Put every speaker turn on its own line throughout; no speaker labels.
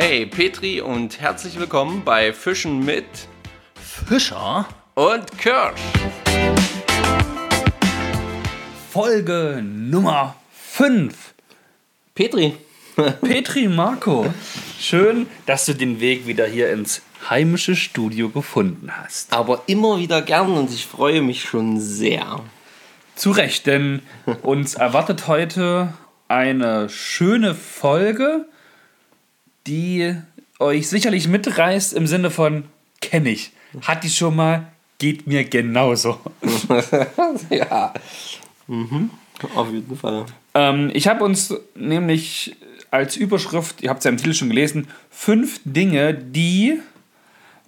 Hey Petri und herzlich willkommen bei Fischen mit
Fischer
und Kirsch.
Folge Nummer 5.
Petri.
Petri Marco, schön, dass du den Weg wieder hier ins heimische Studio gefunden hast.
Aber immer wieder gern und ich freue mich schon sehr.
Zu Recht, denn uns erwartet heute eine schöne Folge, die euch sicherlich mitreißt im Sinne von kenne ich, hatte ich schon mal, geht mir genauso.
ja. Mhm. Auf jeden Fall.
Ähm, ich habe uns nämlich als Überschrift, ihr habt es ja im Titel schon gelesen, fünf Dinge, die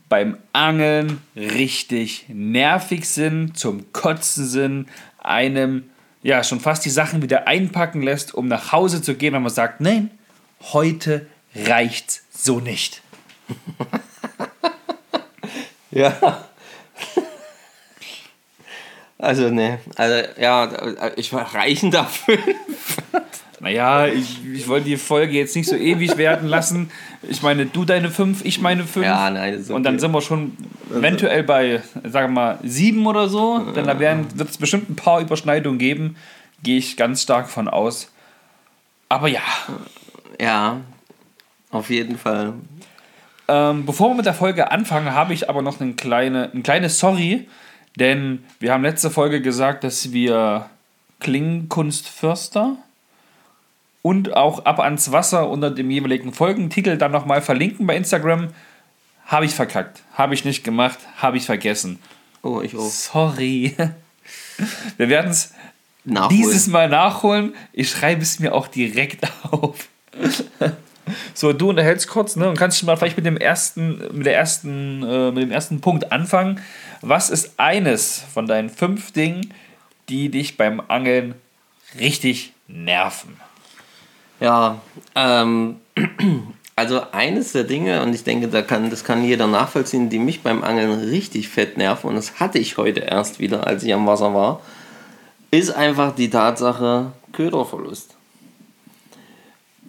beim Angeln richtig nervig sind, zum Kotzen sind, einem ja schon fast die Sachen wieder einpacken lässt, um nach Hause zu gehen, wenn man sagt, nein, heute reicht's so nicht.
ja. Also, ne, also, ja, ich war reichen dafür.
Naja, ich, ich wollte die Folge jetzt nicht so ewig werden lassen. Ich meine, du deine fünf, ich meine fünf.
Ja, nein,
okay. Und dann sind wir schon eventuell bei, sagen wir mal, sieben oder so. Denn da wird es bestimmt ein paar Überschneidungen geben. Gehe ich ganz stark von aus. Aber ja.
Ja, auf jeden Fall.
Ähm, bevor wir mit der Folge anfangen, habe ich aber noch eine kleine, ein kleines Sorry. Denn wir haben letzte Folge gesagt, dass wir Klingenkunstförster und auch ab ans Wasser unter dem jeweiligen Folgentitel dann nochmal verlinken bei Instagram. Habe ich verkackt. Habe ich nicht gemacht. Habe ich vergessen.
Oh, ich auch.
Sorry. Wir werden es dieses Mal nachholen. Ich schreibe es mir auch direkt auf. So, du unterhältst kurz ne, und kannst mal vielleicht mit dem ersten, mit der ersten, äh, mit dem ersten Punkt anfangen. Was ist eines von deinen fünf Dingen, die dich beim Angeln richtig nerven?
Ja, ähm, also eines der Dinge, und ich denke, da kann, das kann jeder nachvollziehen, die mich beim Angeln richtig fett nerven, und das hatte ich heute erst wieder, als ich am Wasser war, ist einfach die Tatsache Köderverlust.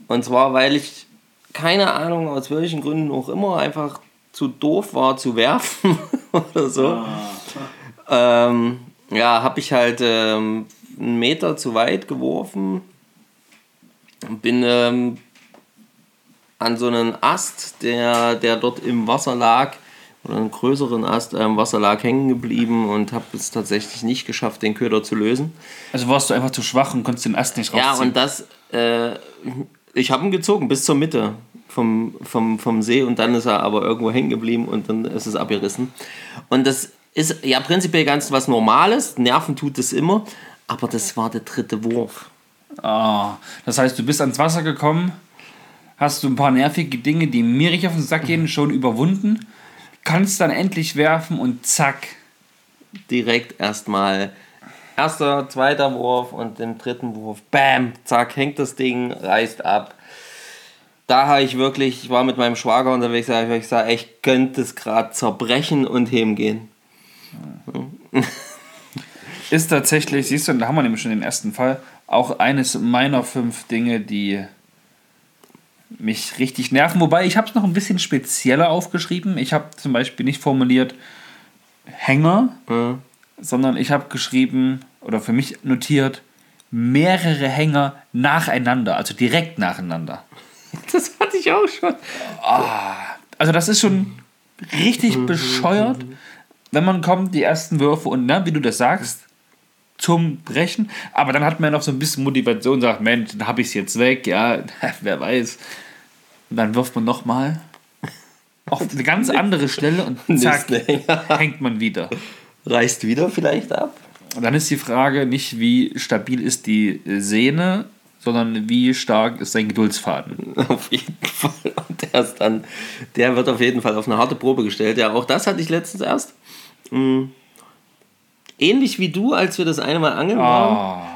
Und zwar, weil ich keine Ahnung, aus welchen Gründen auch immer, einfach zu doof war zu werfen oder so. Ah. Ähm, ja, habe ich halt ähm, einen Meter zu weit geworfen bin ähm, an so einen Ast, der, der dort im Wasser lag, oder einen größeren Ast äh, im Wasser lag, hängen geblieben und habe es tatsächlich nicht geschafft, den Köder zu lösen.
Also warst du einfach zu schwach und konntest den Ast nicht
rausziehen? Ja, und das, äh, ich habe ihn gezogen bis zur Mitte vom, vom, vom See und dann ist er aber irgendwo hängen geblieben und dann ist es abgerissen. Und das ist ja prinzipiell ganz was Normales, Nerven tut es immer, aber das war der dritte Wurf.
Oh, das heißt, du bist ans Wasser gekommen, hast du ein paar nervige Dinge, die mir richtig auf den Sack gehen, schon überwunden, kannst dann endlich werfen und zack.
Direkt erstmal erster, zweiter Wurf und den dritten Wurf, bam, zack, hängt das Ding, reißt ab. Da habe ich wirklich, ich war mit meinem Schwager unterwegs, ich sage, ich könnte es gerade zerbrechen und hemgehen.
Ist tatsächlich, siehst du, da haben wir nämlich schon den ersten Fall, auch eines meiner fünf Dinge, die mich richtig nerven. Wobei ich habe es noch ein bisschen spezieller aufgeschrieben. Ich habe zum Beispiel nicht formuliert Hänger, mhm. Sondern ich habe geschrieben oder für mich notiert mehrere Hänger nacheinander, also direkt nacheinander.
Das hatte ich auch schon.
Oh, also das ist schon richtig mhm. bescheuert, wenn man kommt, die ersten Würfe und ne, wie du das sagst, zum Brechen. Aber dann hat man noch so ein bisschen Motivation, sagt, Mensch, dann habe ich es jetzt weg, ja, wer weiß. Und dann wirft man nochmal auf eine ganz andere Stelle und zack, hängt man wieder.
Reißt wieder vielleicht ab.
Und dann ist die Frage nicht, wie stabil ist die Sehne, sondern wie stark ist sein Geduldsfaden.
Auf jeden Fall. Und der ist dann, der wird auf jeden Fall auf eine harte Probe gestellt. Ja, auch das hatte ich letztens erst. Mhm ähnlich wie du, als wir das eine Mal angeln oh, waren.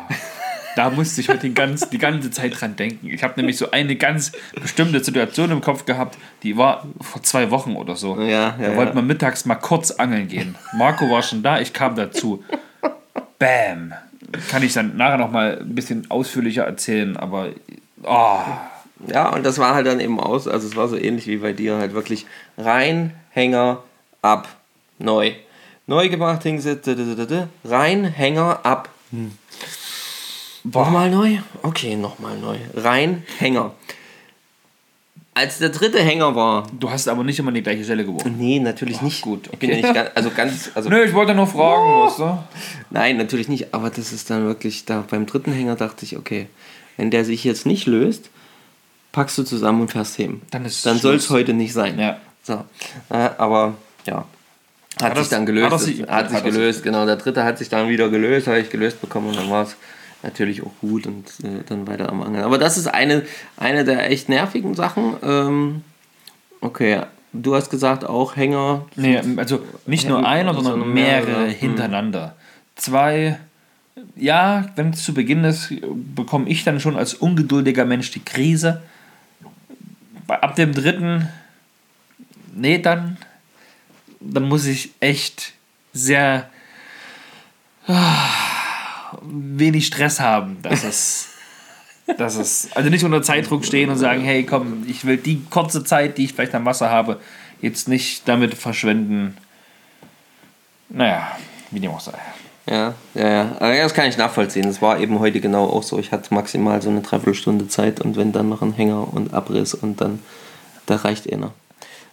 Da musste ich heute die, ganz, die ganze Zeit dran denken. Ich habe nämlich so eine ganz bestimmte Situation im Kopf gehabt, die war vor zwei Wochen oder so.
Ja, ja,
da wollten wir mittags mal kurz angeln gehen. Marco war schon da, ich kam dazu. Bam! Kann ich dann nachher noch mal ein bisschen ausführlicher erzählen, aber oh,
Ja, und das war halt dann eben aus, also es war so ähnlich wie bei dir, halt wirklich rein, Hänger, ab, neu. Neu gemacht, hingesetzt, rein, Hänger, ab. Hm. Nochmal neu? Okay, nochmal neu. Rein, Hänger. Als der dritte Hänger war.
Du hast aber nicht immer die gleiche Stelle geworfen.
Nee, natürlich nicht.
Gut,
Ich bin ja nicht ganz, also ganz, also
Nö, ich wollte nur fragen,
Oh.
weißt du?
Nein, natürlich nicht, aber das ist dann wirklich, da beim dritten Hänger dachte ich, okay, wenn der sich jetzt nicht löst, packst du zusammen und fährst heben.
Dann ist
Dann soll es heute nicht sein.
Ja.
So. Äh, aber ja. Hat,
Hat
sich
das-
dann gelöst.
hat
Hat,
das sich-
sich
hat das
gelöst, genau. Der dritte hat sich dann wieder gelöst, habe ich gelöst bekommen und dann war es natürlich auch gut und äh, dann weiter am Angeln. Aber das ist eine, eine der echt nervigen Sachen. Ähm, okay, du hast gesagt auch Hänger.
Nee, also nicht nur einer, sondern mehrere
mehrere.
hintereinander. Zwei, ja, wenn es zu Beginn ist, bekomme ich dann schon als ungeduldiger Mensch die Krise. Ab dem dritten, nee, dann, dann muss ich echt sehr ah, wenig Stress haben, dass es, dass es, also nicht unter Zeitdruck stehen und sagen, hey, komm, ich will die kurze Zeit, die ich vielleicht am Wasser habe, jetzt nicht damit verschwenden. Naja, wie dem auch sei.
Ja, ja, ja. Aber das kann ich nachvollziehen. Das war eben heute genau auch so. Ich hatte maximal so eine Dreiviertelstunde Zeit und wenn dann noch ein Hänger und Abriss und dann, da reicht einer.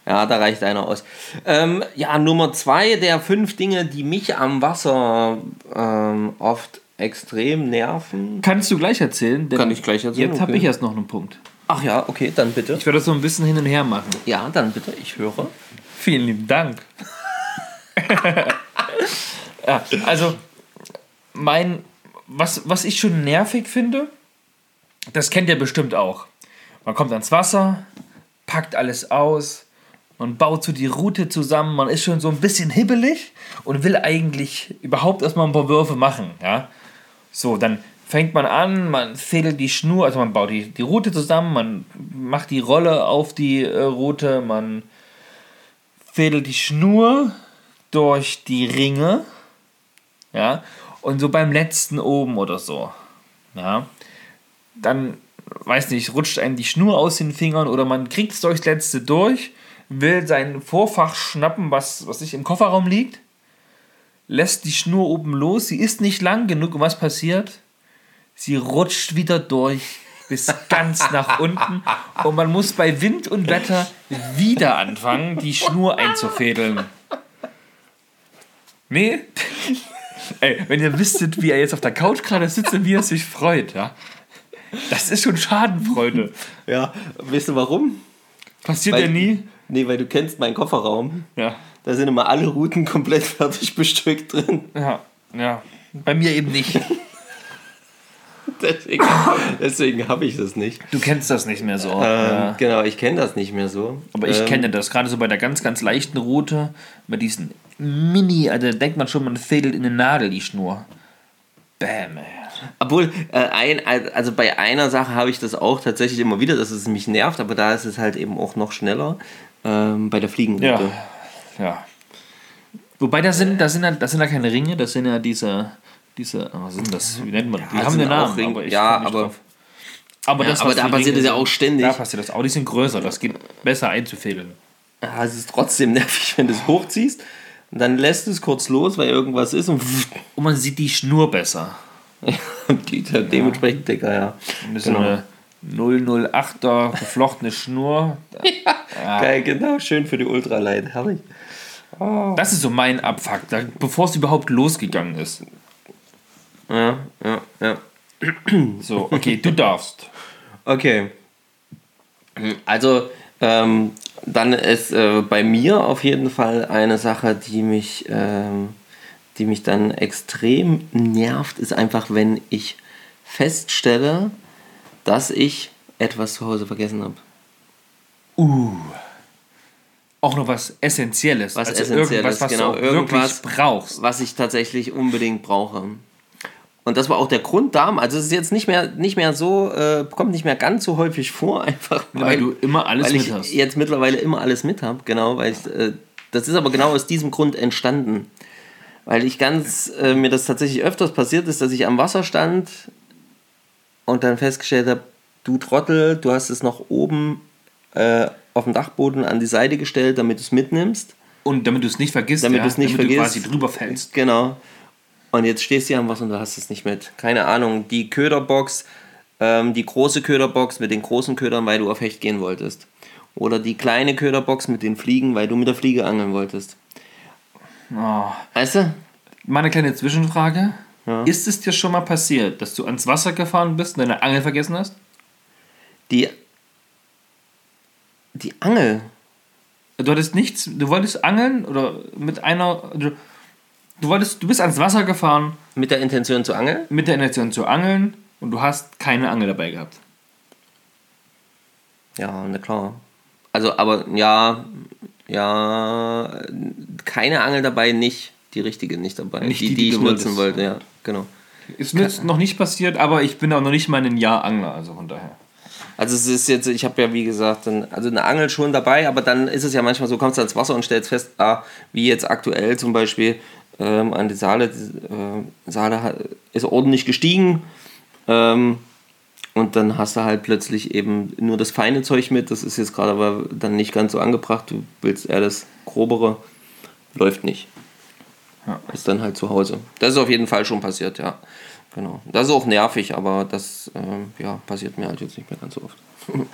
Ja, da reicht einer aus. Ähm, ja, Nummer zwei der fünf Dinge, die mich am Wasser ähm, oft extrem nerven.
Kannst du gleich erzählen? Denn
Kann ich gleich erzählen,
Jetzt habe
okay.
ich erst noch einen Punkt.
Ach ja, okay, dann bitte.
Ich werde das so ein bisschen hin und her machen.
Ja, dann bitte, ich höre.
Vielen lieben Dank. ja, also, mein, was, was ich schon nervig finde, das kennt ihr bestimmt auch. Man kommt ans Wasser, packt alles aus, man baut so die Route zusammen, man ist schon so ein bisschen hibbelig und will eigentlich überhaupt erstmal ein paar Würfe machen. Ja? So, dann fängt man an, man fädelt die Schnur, also man baut die, die Route zusammen, man macht die Rolle auf die äh, Route, man fädelt die Schnur durch die Ringe, ja, und so beim letzten oben oder so, ja, dann, weiß nicht, rutscht einem die Schnur aus den Fingern oder man kriegt es durchs letzte durch, will sein Vorfach schnappen, was, was sich im Kofferraum liegt, lässt die Schnur oben los, sie ist nicht lang genug und was passiert? Sie rutscht wieder durch bis ganz nach unten und man muss bei Wind und Wetter wieder anfangen, die Schnur einzufädeln. Nee? Ey, wenn ihr wüsstet, wie er jetzt auf der Couch gerade sitzt und wie er sich freut, ja. Das ist schon Schadenfreude.
Ja, weißt du warum?
Passiert
Weil-
ja nie.
Nee, weil du kennst meinen Kofferraum.
Ja.
Da sind immer alle Routen komplett fertig bestückt drin.
Ja, ja. Bei mir eben nicht.
Deswegen, deswegen habe ich das nicht.
Du kennst das nicht mehr so.
Ähm,
ja.
Genau, ich kenne das nicht mehr so.
Aber ich
ähm,
kenne das, gerade so bei der ganz, ganz leichten Route, mit diesen Mini, also da denkt man schon, man fädelt in eine Nadel die Schnur. Bäm, ey.
Obwohl, äh, ein, also bei einer Sache habe ich das auch tatsächlich immer wieder, dass es mich nervt, aber da ist es halt eben auch noch schneller. Ähm, bei der Fliegenroute.
Ja, ja. Wobei, da sind, da sind, ja, das sind ja keine Ringe, das sind ja diese, diese, oh, was sind das? Wie nennt man das? Die
Ja,
haben
auch
Namen,
Ringe.
aber ich
Ja, aber-.
Aber,
Ja,
das,
aber
was
da passiert
Ringe
das ja auch ständig.
Da passiert das auch. Die sind größer, das geht besser einzufädeln.
Ja, es ist trotzdem nervig, wenn du es hochziehst. Und dann lässt es kurz los, weil irgendwas ist und,
Und man sieht die Schnur besser.
die halt dementsprechend dicker, ja.
Und das
Genau.
ist eine 008er geflochtene Schnur.
Geil, genau, schön für die Ultralight. Herrlich.
Das ist so mein Abfuck, bevor es überhaupt losgegangen ist.
Ja, ja, ja.
So, okay, du darfst.
Okay. Also, ähm, dann ist äh, bei mir auf jeden Fall eine Sache, die mich, ähm, die mich dann extrem nervt, ist einfach, wenn ich feststelle, dass ich etwas zu Hause vergessen habe.
Uh. Auch noch was Essentielles.
Was
also
Essentielles,
irgendwas, was
genau,
du
irgendwas-
brauchst.
was ich tatsächlich unbedingt brauche. Und das war auch der Grund da. Also es ist jetzt nicht mehr, nicht mehr so, äh, kommt nicht mehr ganz so häufig vor, einfach
weil du immer alles
weil
mit
ich
hast.
jetzt mittlerweile immer alles mit habe. Genau, weil ich, äh, das ist aber genau aus diesem Grund entstanden. Weil ich ganz, äh, mir das tatsächlich öfters passiert ist, dass ich am Wasser stand und dann festgestellt habe, du Trottel, du hast es noch oben äh, auf dem Dachboden an die Seite gestellt, damit du es mitnimmst.
Und damit du es nicht vergisst,
Damit
ja,
du es nicht
damit
vergisst.
du quasi drüber fällst.
Genau. Und jetzt stehst du hier am Wasser und du hast es nicht mit. Keine Ahnung, die Köderbox, ähm, die große Köderbox mit den großen Ködern, weil du auf Hecht gehen wolltest. Oder die kleine Köderbox mit den Fliegen, weil du mit der Fliege angeln wolltest.
Oh.
Weißt du?
Meine kleine Zwischenfrage.
Ja.
Ist es dir schon mal passiert, dass du ans Wasser gefahren bist und deine Angel vergessen hast?
Die, die Angel.
Du hattest nichts, du wolltest angeln oder mit einer. Du, du, wolltest, du bist ans Wasser gefahren
Mit der Intention zu angeln?
mit der Intention zu angeln und du hast keine Angel dabei gehabt.
Ja, na klar. Also, aber ja, ja, keine Angel dabei, nicht. Die richtige nicht dabei.
Nicht
die,
die,
die,
die
ich nutzen
wolltest.
wollte, ja, genau.
Ist mir jetzt noch nicht passiert, aber ich bin auch noch nicht mal ein Jahr Angler, also von daher.
Also es ist jetzt, ich habe ja wie gesagt, dann, also eine Angel schon dabei, aber dann ist es ja manchmal so, kommst du ans Wasser und stellst fest, ah, wie jetzt aktuell zum Beispiel ähm, an die Saale, äh, Saale ist ordentlich gestiegen ähm, und dann hast du halt plötzlich eben nur das feine Zeug mit, das ist jetzt gerade aber dann nicht ganz so angebracht, du willst eher das grobere, läuft nicht.
Ja.
Ist dann halt zu Hause. Das ist auf jeden Fall schon passiert, ja. Genau. Das ist auch nervig, aber das ähm, ja, passiert mir halt jetzt nicht mehr ganz so oft.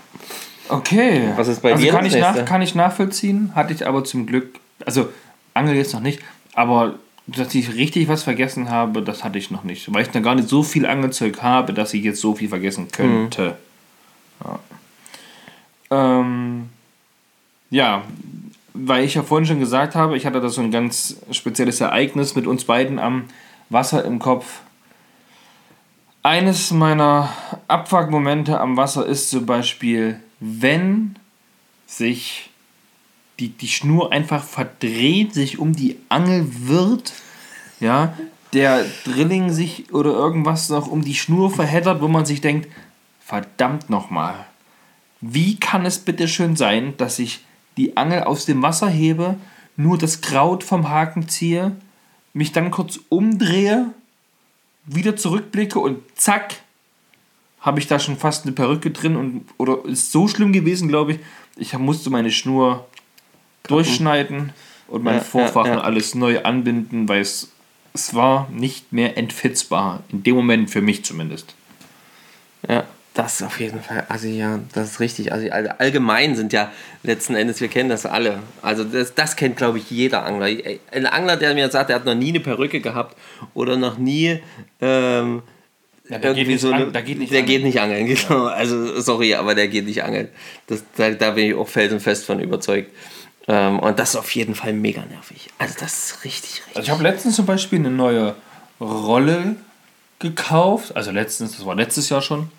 Okay.
Was ist bei
also
dir
kann
das
ich, nach, kann ich nachvollziehen, hatte ich aber zum Glück, also Angel jetzt noch nicht, aber dass ich richtig was vergessen habe, das hatte ich noch nicht. Weil ich dann gar nicht so viel Angelzeug habe, dass ich jetzt so viel vergessen könnte. Ja. Ähm, ja, weil ich ja vorhin schon gesagt habe, ich hatte da so ein ganz spezielles Ereignis mit uns beiden am Wasser im Kopf. Eines meiner Abfuckmomente am Wasser ist zum Beispiel, wenn sich die, die Schnur einfach verdreht, sich um die Angel wird, ja, der Drilling sich oder irgendwas noch um die Schnur verheddert, wo man sich denkt, verdammt nochmal, wie kann es bitte schön sein, dass ich die Angel aus dem Wasser hebe, nur das Kraut vom Haken ziehe, mich dann kurz umdrehe, wieder zurückblicke und zack, habe ich da schon fast eine Perücke drin und oder ist so schlimm gewesen, glaube ich. Ich musste meine Schnur durchschneiden und mein
Ja,
Vorfach
ja, ja.
alles neu anbinden, weil es, es war nicht mehr entfitzbar. In dem Moment für mich zumindest.
Ja, das ist auf jeden Fall, also ja, das ist richtig. Also all- allgemein sind ja letzten Endes, wir kennen das alle. Also das, das kennt, glaube ich, jeder Angler. Ein Angler, der mir sagt, er hat noch nie eine Perücke gehabt oder noch nie ähm,
Ja, der geht
irgendwie
nicht
so eine,
an- der geht nicht
der
angeln.
geht nicht angeln, genau. Also sorry, aber der geht nicht angeln. Das, da, da bin ich auch felsenfest von überzeugt. Ähm, und das ist auf jeden Fall mega nervig. Also das ist richtig, richtig.
Also ich habe letztens zum Beispiel eine neue Rolle gekauft. Also letztens, das war letztes Jahr schon.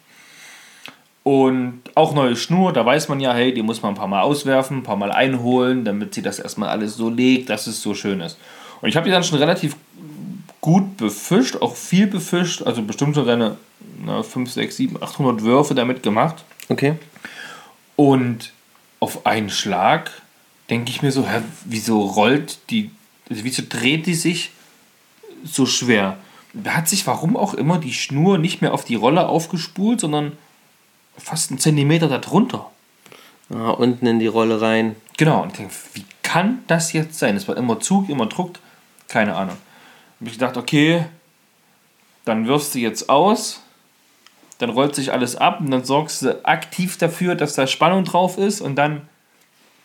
Und auch neue Schnur, da weiß man ja, hey, die muss man ein paar Mal auswerfen, ein paar Mal einholen, damit sie das erstmal alles so legt, dass es so schön ist. Und ich habe die dann schon relativ gut befischt, auch viel befischt, also bestimmt so seine na, 5, 6, 7, 800 Würfe damit gemacht.
Okay.
Und auf einen Schlag denke ich mir so, hä, wieso rollt die, also wieso dreht die sich so schwer? Da hat sich warum auch immer die Schnur nicht mehr auf die Rolle aufgespult, sondern fast einen Zentimeter darunter.
Ah, unten in die Rolle rein.
Genau, und ich denke, wie kann das jetzt sein? Es war immer Zug, immer Druck, keine Ahnung. Habe ich gedacht, okay, dann wirfst du jetzt aus, dann rollt sich alles ab und dann sorgst du aktiv dafür, dass da Spannung drauf ist und dann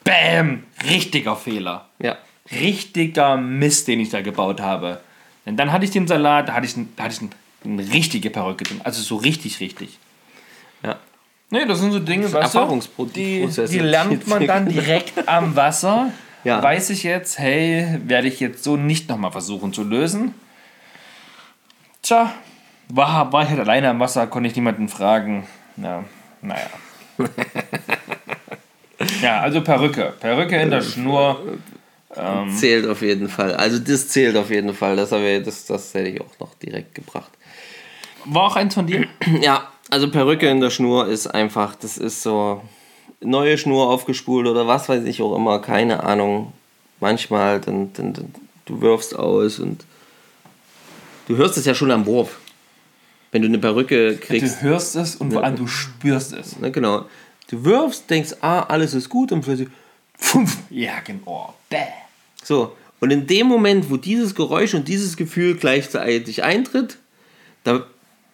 BÄM! Richtiger Fehler.
Ja.
Richtiger Mist, den ich da gebaut habe. Denn dann hatte ich den Salat, da hatte ich, da hatte ich eine richtige Perücke drin. Also so richtig, richtig.
Ja.
Nee, das sind so Dinge, weißt du, die, die lernt man dann direkt am Wasser.
Ja.
Weiß ich jetzt, hey, werde ich jetzt so nicht nochmal versuchen zu lösen. Tja, war, war ich halt alleine am Wasser, konnte ich niemanden fragen. Ja, naja. ja, also Perücke. Perücke in der Schnur.
Zählt auf jeden Fall. Also das zählt auf jeden Fall. Das, das, das hätte ich auch noch direkt gebracht.
War auch eins von dir?
Ja, also Perücke in der Schnur ist einfach, das ist so neue Schnur aufgespult oder was weiß ich auch immer, keine Ahnung. Manchmal, dann, dann, dann du wirfst aus und du hörst es ja schon am Wurf. wenn du eine Perücke kriegst.
Du hörst es und vor allem du spürst es.
Ne, genau. Du wirfst, denkst, ah, alles ist gut und plötzlich. Pfumpf.
Ja, genau. Bäh.
So. Und in dem Moment, wo dieses Geräusch und dieses Gefühl gleichzeitig eintritt, da,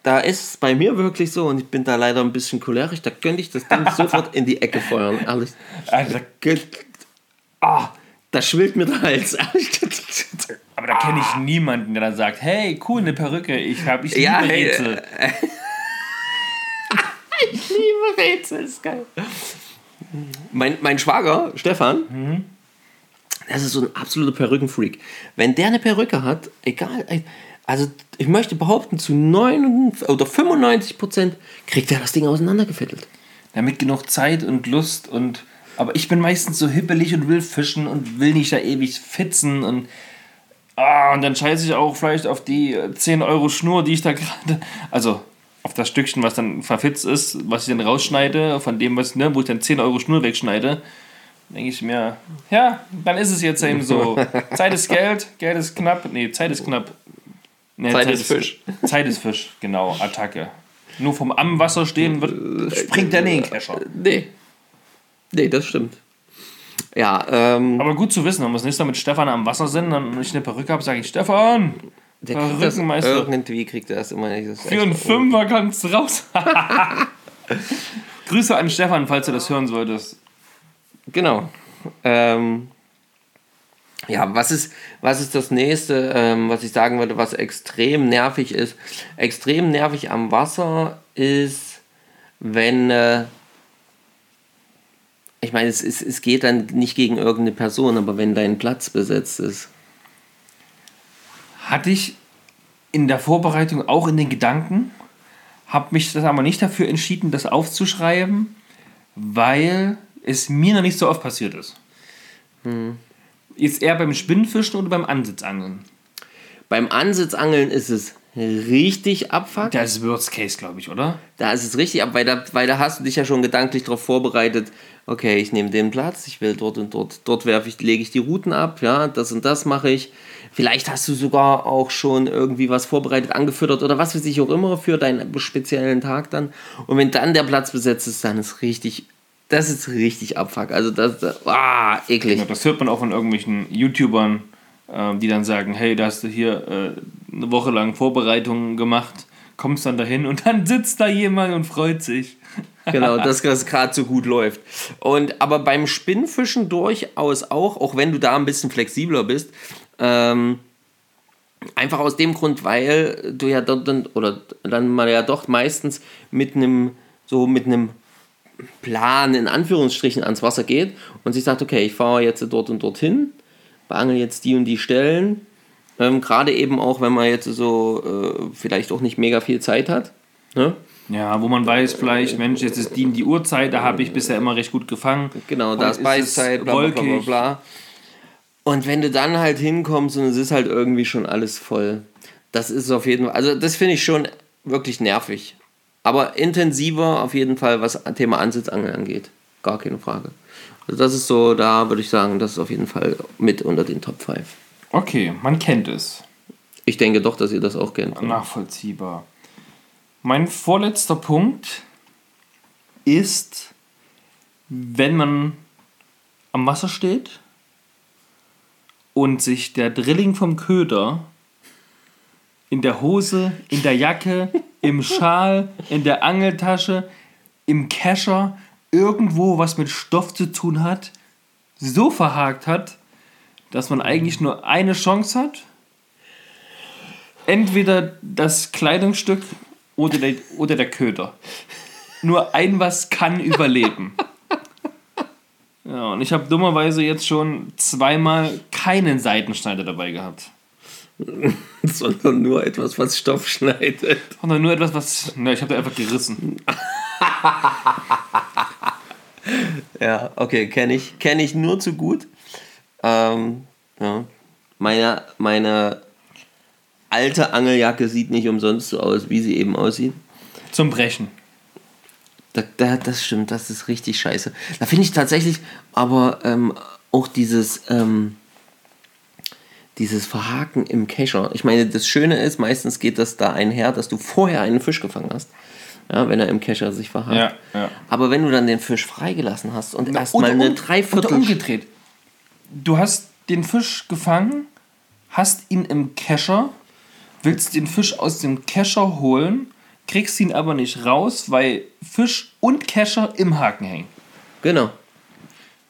da ist es bei mir wirklich so, und ich bin da leider ein bisschen cholerisch, da könnte ich das Ding sofort in die Ecke feuern. Ehrlich.
Also,
Ah, da schwillt mir der Hals.
aber da kenne ich niemanden, der dann sagt, hey, cool, eine Perücke, ich habe ich
Ja,
liebe
hey,
Rätsel.
ich liebe Rätsel, ist geil. Mein, mein Schwager, Stefan, das ist so ein absoluter Perückenfreak. Wenn der eine Perücke hat, egal, also ich möchte behaupten, zu 9 oder 95 Prozent kriegt er das Ding auseinandergefettelt.
Damit genug Zeit und Lust und. Aber ich bin meistens so hippelig und will fischen und will nicht da ewig fitzen und. Ah, und dann scheiße ich auch vielleicht auf die 10 Euro Schnur, die ich da gerade. Also auf das Stückchen, was dann verfitzt ist, was ich dann rausschneide, von dem, was, ne, wo ich dann 10 Euro Schnur wegschneide. Denke ich mir, ja, dann ist es jetzt eben so. Zeit ist Geld, Geld ist knapp. Nee, Zeit ist knapp. Nee,
Zeit ist Fisch.
Zeit ist Fisch, genau, Attacke. Nur vom am Wasser stehen wird, springt der nicht in den Kescher.
Nee. Nee, das stimmt. Ja, ähm,
Aber gut zu wissen, wenn wir das nächste Mal mit Stefan am Wasser sind und ich eine Perücke habe, sage ich, Stefan,
der kriegt das,
Perückenmeister.
irgendwie kriegt er das immer nicht. Das
für einen Fünfer kannst du raus. Grüße an Stefan, falls du das hören solltest.
Genau. Ähm, ja, was ist, was ist das nächste, ähm, was ich sagen würde, was extrem nervig ist? Extrem nervig am Wasser ist, wenn, äh, ich meine, es, es, es geht dann nicht gegen irgendeine Person, aber wenn dein Platz besetzt ist.
Hatte ich in der Vorbereitung auch in den Gedanken, habe mich das aber nicht dafür entschieden, das aufzuschreiben, weil es mir noch nicht so oft passiert ist. Ist eher beim Spinnfischen oder beim Ansitzangeln?
Beim Ansitzangeln ist es richtig abfuck.
Das ist Worst Case, glaube ich, oder?
Da ist es richtig ab, weil da, weil da hast du dich ja schon gedanklich darauf vorbereitet, okay, ich nehme den Platz, ich will dort und dort, dort werfe ich, lege ich die Routen ab, ja, das und das mache ich. Vielleicht hast du sogar auch schon irgendwie was vorbereitet, angefüttert oder was weiß ich auch immer für deinen speziellen Tag dann. Und wenn dann der Platz besetzt ist, dann ist richtig, das ist richtig abfuck. Also das, das ah, eklig.
Ja, das hört man auch von irgendwelchen YouTubern, ähm, die dann sagen, hey, da hast du hier äh, eine Woche lang Vorbereitungen gemacht, kommst dann dahin und dann sitzt da jemand und freut sich.
Genau, dass das gerade so gut läuft. Und aber beim Spinnfischen durchaus auch, auch wenn du da ein bisschen flexibler bist, ähm, einfach aus dem Grund, weil du ja dort dann, oder dann mal ja doch meistens mit einem, so mit einem Plan in Anführungsstrichen ans Wasser geht und sich sagt, okay, ich fahre jetzt dort und dorthin, beangel jetzt die und die Stellen. Ähm, Gerade eben auch, wenn man jetzt so äh, vielleicht auch nicht mega viel Zeit hat. Ne?
Ja, wo man weiß vielleicht, Mensch, jetzt ist die, die Uhrzeit, da habe ich bisher immer recht gut gefangen.
Genau, da ist Beißzeit, bla bla bla bla bla. Und wenn du dann halt hinkommst und es ist halt irgendwie schon alles voll. Das ist auf jeden Fall, also das finde ich schon wirklich nervig. Aber intensiver auf jeden Fall, was Thema Ansitzangeln angeht. Gar keine Frage. Also das ist so, da würde ich sagen, das ist auf jeden Fall mit unter den Top 5.
Okay, man kennt es.
Ich denke doch, dass ihr das auch kennt.
Nachvollziehbar. Mein vorletzter Punkt ist, wenn man am Wasser steht und sich der Drilling vom Köder in der Hose, in der Jacke, im Schal, in der Angeltasche, im Kescher, irgendwo was mit Stoff zu tun hat, so verhakt hat, dass man eigentlich nur eine Chance hat. Entweder das Kleidungsstück oder der, oder der Köder. Nur ein was kann überleben. Ja, und ich habe dummerweise jetzt schon zweimal keinen Seitenschneider dabei gehabt.
Sondern nur etwas, was Stoff schneidet.
Sondern nur etwas, was. Na, ich habe da einfach gerissen.
Ja, okay, kenne ich, kenn ich nur zu gut. Ähm, ja. meine, meine alte Angeljacke sieht nicht umsonst so aus, wie sie eben aussieht.
Zum Brechen.
Da, da, das stimmt, das ist richtig scheiße. Da finde ich tatsächlich aber ähm, auch dieses, ähm, dieses Verhaken im Kescher. Ich meine, das Schöne ist, meistens geht das da einher, dass du vorher einen Fisch gefangen hast. Ja, wenn er im Kescher sich verhakt.
Ja, ja.
Aber wenn du dann den Fisch freigelassen hast und erstmal eine
um-
Dreiviertel.
Oder umgedreht. Du hast den Fisch gefangen, hast ihn im Kescher, willst den Fisch aus dem Kescher holen, kriegst ihn aber nicht raus, weil Fisch und Kescher im Haken hängen.
Genau.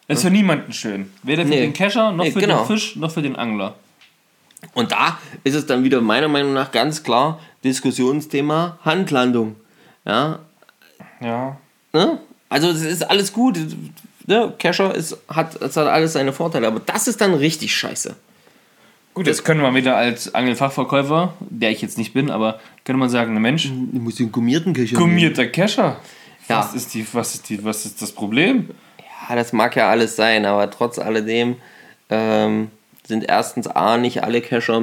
Das ist für niemanden schön. Weder für
Nee.
den Kescher, noch
Nee,
für
genau.
den Fisch, noch für den Angler.
Und da ist es dann wieder meiner Meinung nach ganz klar Diskussionsthema Handlandung. Ja,
Ja.
ne? Also es ist alles gut. Ne? Kescher ist, hat, es hat alles seine Vorteile, aber das ist dann richtig scheiße.
Gut, jetzt können wir wieder als Angelfachverkäufer, der ich jetzt nicht bin, aber könnte man sagen, Mensch,
Du musst den gummierten Kescher.
gummierter Kescher.
Ja.
Was, ist die, was, ist die, was ist das Problem?
Ja, das mag ja alles sein, aber trotz alledem ähm, sind erstens A, nicht alle Kescher,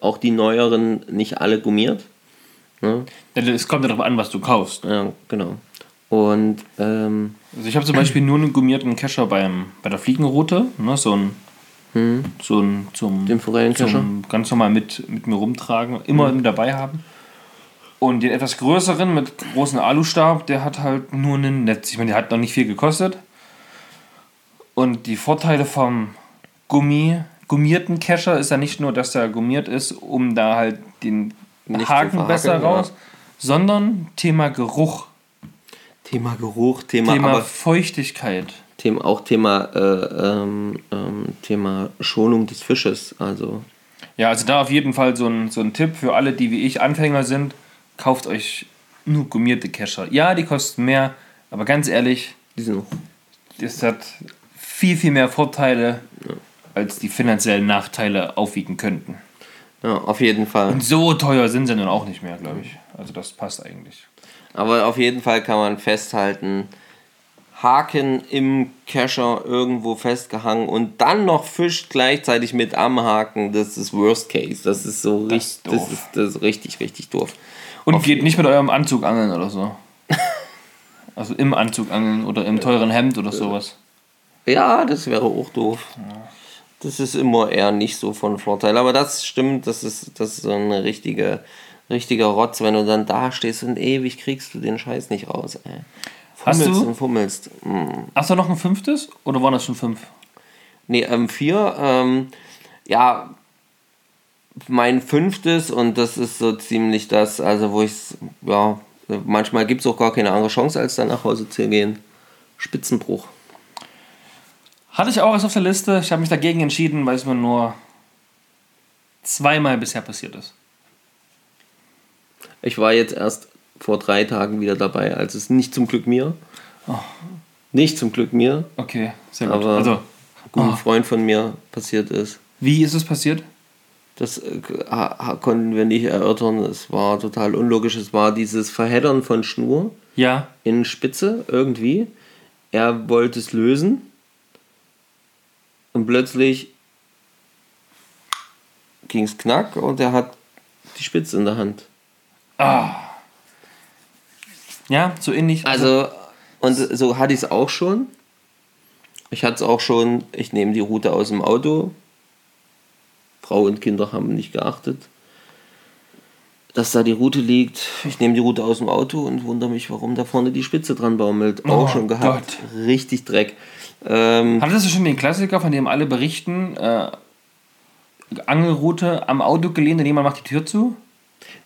auch die neueren, nicht alle gummiert. Ne?
Es kommt ja darauf an, was du kaufst.
Ja, genau. Und ähm,
Also ich habe zum Beispiel nur einen gummierten Kescher beim, bei der Fliegenroute, ne, so ein, so ein zum,
Den Forellenkescher?
ganz normal mit, mit mir rumtragen, immer mit dabei haben. Und den etwas größeren mit großen Alustab, der hat halt nur ein Netz. Ich meine, der hat noch nicht viel gekostet. Und die Vorteile vom Gummi, gummierten Kescher ist ja nicht nur, dass der gummiert ist, um da halt den
Nicht
Haken besser
ja.
raus, sondern Thema Geruch,
Thema Geruch, Thema,
Thema Feuchtigkeit.
Thema, auch Thema, äh, ähm, ähm, Thema Schonung des Fisches. Also
Ja, also da auf jeden Fall so ein, so ein Tipp für alle, die wie ich Anfänger sind. Kauft euch nur gummierte Kescher. Ja, die kosten mehr, aber ganz ehrlich,
die sind
das hat viel, viel mehr Vorteile, als die finanziellen Nachteile aufwiegen könnten.
ja, auf jeden Fall.
Und so teuer sind sie dann auch nicht mehr, glaube ich. Also das passt eigentlich.
Aber auf jeden Fall kann man festhalten, Haken im Kescher irgendwo festgehangen und dann noch Fisch gleichzeitig mit am Haken, das ist Worst Case. Das ist so
Das
richtig, das
doof.
ist, das ist richtig, richtig doof.
Und
Auf-
geht nicht mit eurem Anzug angeln oder so. Also im Anzug angeln oder im teuren Hemd oder sowas.
Ja, das wäre auch doof. Das ist immer eher nicht so von Vorteil. Aber das stimmt, das ist, das ist so eine richtige, richtiger Rotz, wenn du dann da stehst und ewig kriegst du den Scheiß nicht raus. Ey.
Hast
Fummelst
du-
und fummelst. Mm.
Hast du noch ein fünftes oder waren das schon fünf?
Nee, ähm, vier. Ähm, ja, mein fünftes und das ist so ziemlich das, also wo ich ja, manchmal gibt es auch gar keine andere Chance, als dann nach Hause zu gehen. Spitzenbruch.
Hatte ich auch erst auf der Liste. Ich habe mich dagegen entschieden, weil es mir nur zweimal bisher passiert ist.
Ich war jetzt erst vor drei Tagen wieder dabei, als es nicht zum Glück mir, nicht zum Glück mir,
Okay, sehr gut.
aber
also,
guten
Oh.
Freund von mir passiert ist.
wie ist es passiert?
Das äh, konnten wir nicht erörtern. Es war total unlogisch. Es war dieses Verheddern von Schnur.
Ja,
in Spitze irgendwie. Er wollte es lösen. Und plötzlich ging es knack und er hat die Spitze in der Hand.
ja, so ähnlich.
Also, und so hatte ich es auch schon. Ich hatte es auch schon, ich nehme die Route aus dem Auto. Frau und Kinder haben nicht geachtet, dass da die Route liegt. Ich nehme die Route aus dem Auto und wundere mich, warum da vorne die Spitze dran baumelt.
Oh
auch schon gehabt. Richtig Dreck. Ähm,
Hattest du schon den Klassiker, von dem alle berichten? Äh, Angelroute am Auto gelehnt und jemand macht die Tür zu?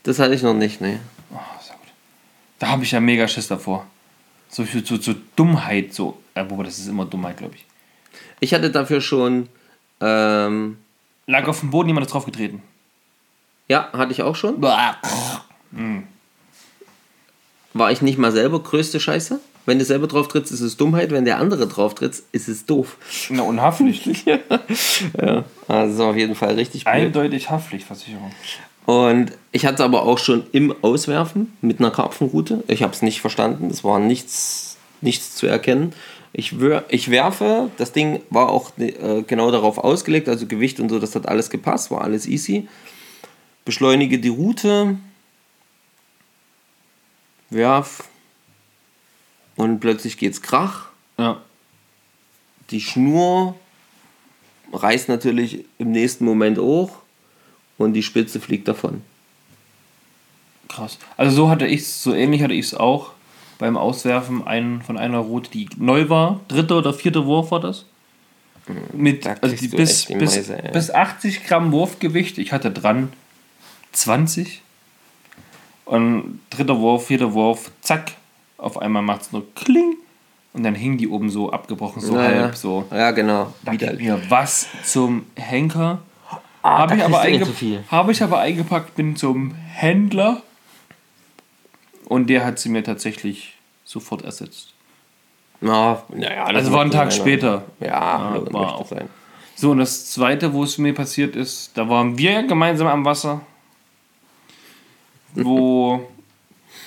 das hatte ich noch nicht, ne.
Oh, sehr gut. Da habe ich ja mega Schiss davor. So, so, so, so Dummheit, so. Wobei, das ist immer Dummheit, glaube ich.
Ich hatte dafür schon, ähm,
Lag auf dem Boden, jemand ist draufgetreten.
ja, hatte ich auch schon.
Blah.
War ich nicht mal selber größte Scheiße? Wenn du selber drauf trittst, ist es Dummheit. Wenn der andere drauf tritt, ist es doof.
Na, und Haftpflicht.
Ja, also auf jeden Fall richtig blöd.
Eindeutig Haftpflichtversicherung.
Und ich hatte es aber auch schon im Auswerfen mit einer Karpfenroute. Ich habe es nicht verstanden. Es war nichts, nichts zu erkennen. Ich, ich werfe, das Ding war auch äh, genau darauf ausgelegt, also Gewicht und so, das hat alles gepasst, war alles easy. Beschleunige die Route, werf und plötzlich geht's krach.
Ja.
Die Schnur reißt natürlich im nächsten Moment hoch und die Spitze fliegt davon.
Krass. Also so hatte ich so ähnlich hatte ich es auch beim Auswerfen ein, von einer Route, die neu war. Dritter oder vierter Wurf war das. Mit
Da
also die, bis, bis,
Meise, ey.
bis 80 Gramm Wurfgewicht. Ich hatte dran 20. Und dritter Wurf, vierter Wurf, zack. Auf einmal macht es nur Kling. Und dann hing die oben so abgebrochen, so
Ja,
halb
ja.
so.
Ja, genau.
Da geht mir was zum Henker.
Ah,
Habe ich, aber
eh
habe ich aber eingepackt, bin zum Händler und der hat sie mir tatsächlich sofort ersetzt.
Ja, naja, das
Also war ein Tag
keiner.
später.
Ja,
Ja,
das
war auch.
sein.
So, und das zweite, wo es mir passiert ist, da waren wir gemeinsam am Wasser, wo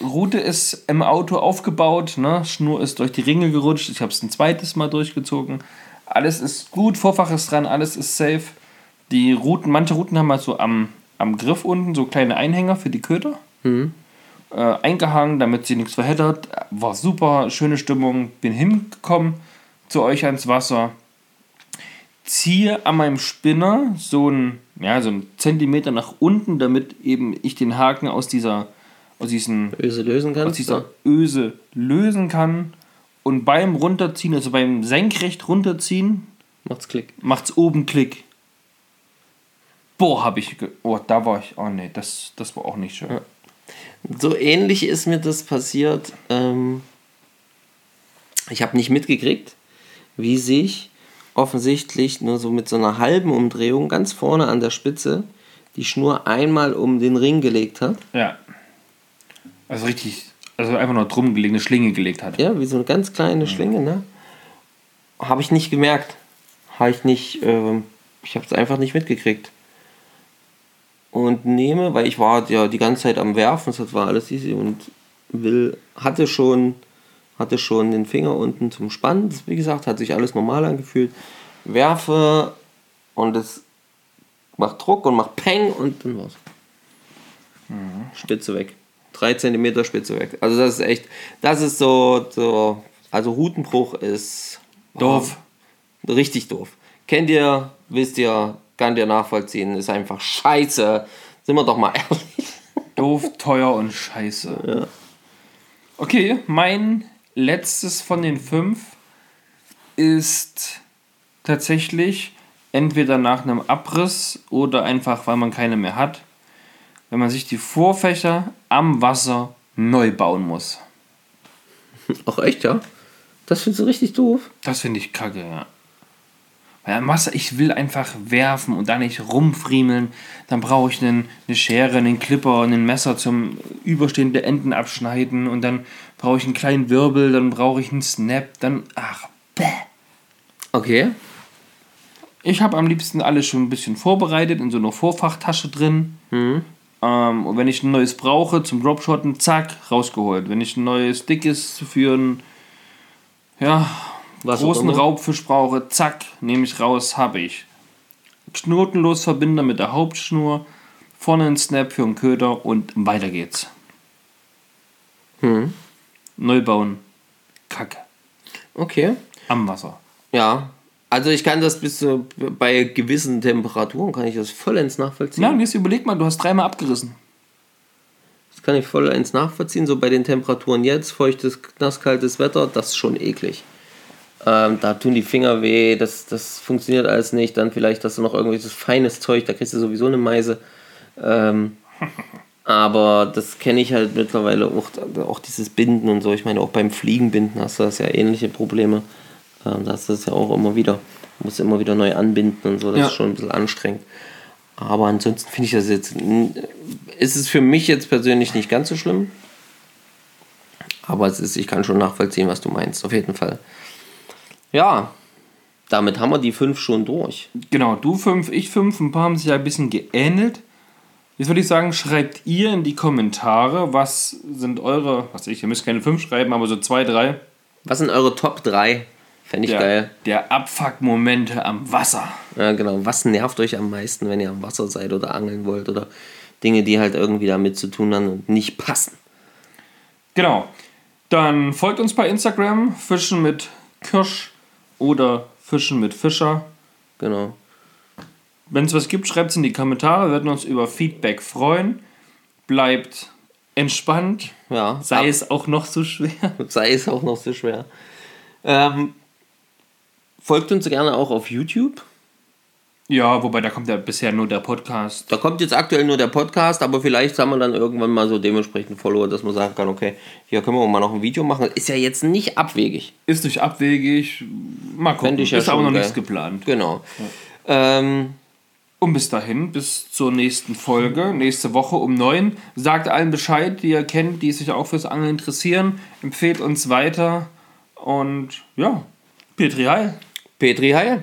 Route ist im Auto aufgebaut, ne? Schnur ist durch die Ringe gerutscht, ich habe es ein zweites Mal durchgezogen. Alles ist gut, Vorfach ist dran, alles ist safe. Die Routen, manche Routen haben halt so am, am Griff unten so kleine Einhänger für die Köder. Äh, eingehangen, damit sie nichts verheddert. War super, schöne Stimmung. Bin hingekommen zu euch ans Wasser. Ziehe an meinem Spinner so ein, ja, so ein Zentimeter nach unten, damit eben ich den Haken aus dieser, aus diesen
Öse lösen
aus
kannst.
dieser Öse lösen kann. Und beim Runterziehen, also beim senkrecht runterziehen,
Macht's Klick.
macht's oben Klick. Boah, hab ich. Oh, da war ich. Oh nee, das, das war auch nicht schön.
So ähnlich ist mir das passiert. Ähm, ich habe nicht mitgekriegt, wie sich offensichtlich nur so mit so einer halben Umdrehung ganz vorne an der Spitze die Schnur einmal um den Ring gelegt hat.
Ja. Also richtig. Also einfach nur drum gelegt, eine Schlinge gelegt hat.
Ja, wie so eine ganz kleine Schlinge, ne? Habe ich nicht gemerkt. Habe ich nicht, ähm, ich habe es einfach nicht mitgekriegt. Und nehme, weil ich war ja die ganze Zeit am Werfen, das war alles easy und will, hatte schon, hatte schon den Finger unten zum Spannen. Wie gesagt, hat sich alles normal angefühlt. Werfe und es macht Druck und macht Peng und dann war's. Spitze weg. 3 cm Spitze weg. Also das ist echt, das ist so, so also Rutenbruch ist
Doof.
Richtig doof. Kennt ihr, wisst ihr, kann ihr nachvollziehen, ist einfach scheiße. Sind wir doch mal ehrlich.
Doof, teuer und scheiße. Okay, mein letztes von den fünf ist tatsächlich entweder nach einem Abriss oder einfach, weil man keine mehr hat, wenn man sich die Vorfächer am Wasser neu bauen muss.
Ach echt, ja? Das findest du richtig doof?
Das finde ich kacke, ja. Weil am Wasser, ich will einfach werfen und da nicht rumfriemeln. Dann brauche ich einen, eine Schere, einen Clipper, ein Messer zum überstehende Enden abschneiden und dann brauche ich einen kleinen Wirbel, dann brauche ich einen Snap, dann, ach, bäh.
Okay.
Ich habe am liebsten alles schon ein bisschen vorbereitet, in so einer Vorfachtasche drin. Ähm, und wenn ich ein neues brauche zum Dropshotten, zack, rausgeholt. Wenn ich ein neues dickes für einen ja,
Was
großen. Raubfisch brauche, zack, nehme ich raus, habe ich. Knotenlos Verbinder mit der Hauptschnur, vorne ein Snap für einen Köder und weiter geht's.
Hm.
Neu bauen. Kacke.
Okay.
Am Wasser.
Ja. Also ich kann das bis zu, bei gewissen Temperaturen kann ich das vollends nachvollziehen.
Ja, und jetzt überleg mal, du hast dreimal abgerissen.
Das kann ich vollends nachvollziehen. So bei den Temperaturen jetzt, feuchtes, nasskaltes Wetter, das ist schon eklig. Ähm, da tun die Finger weh, das, das funktioniert alles nicht. Dann vielleicht hast du noch irgendwelches feines Zeug, da kriegst du sowieso eine Meise. Ähm, aber das kenne ich halt mittlerweile auch, auch dieses Binden und so. Ich meine, auch beim Fliegenbinden hast du das ja ähnliche Probleme. Ähm, das ja auch immer wieder. Du musst immer wieder neu anbinden und so. Das
Ja.
ist schon ein bisschen anstrengend. Aber ansonsten finde ich das jetzt. Ist es für mich jetzt persönlich nicht ganz so schlimm. Aber es ist, ich kann schon nachvollziehen, was du meinst, auf jeden Fall. Ja, damit haben wir die fünf schon durch.
Genau, du fünf, ich fünf, ein paar haben sich ja ein bisschen geähnelt. Jetzt würde ich sagen, schreibt ihr in die Kommentare, was sind eure, was ich, ihr müsst keine fünf schreiben, aber so zwei, drei.
Was sind eure Top 3? Fände ich
Der,
geil.
der Abfuck-Momente am Wasser.
Ja, genau. Was nervt euch am meisten, wenn ihr am Wasser seid oder angeln wollt oder Dinge, die halt irgendwie damit zu tun haben und nicht passen?
Genau. Dann folgt uns bei Instagram, Fischen mit Kirsch oder Fischen mit Fischer.
Genau.
Wenn es was gibt, schreibt es in die Kommentare. Wir würden uns über Feedback freuen. Bleibt entspannt.
Ja.
Sei
ab-
es auch noch so schwer.
sei es auch noch so schwer. Ähm, folgt uns gerne auch auf YouTube.
Ja, wobei da kommt ja bisher nur der Podcast.
Da kommt jetzt aktuell nur der Podcast, aber vielleicht haben wir dann irgendwann mal so dementsprechend Follower, dass man sagen kann, okay, hier können wir mal noch ein Video machen. Ist ja jetzt nicht abwegig.
Ist nicht abwegig. Mal gucken.
Ja
ist aber noch
geil.
nichts geplant.
Genau. Ähm,
Und bis dahin, bis zur nächsten Folge, nächste Woche um 9. Sagt allen Bescheid, die ihr kennt, die sich auch fürs Angeln interessieren. Empfehlt uns weiter. Und ja, Petri Heil.
P3-haie.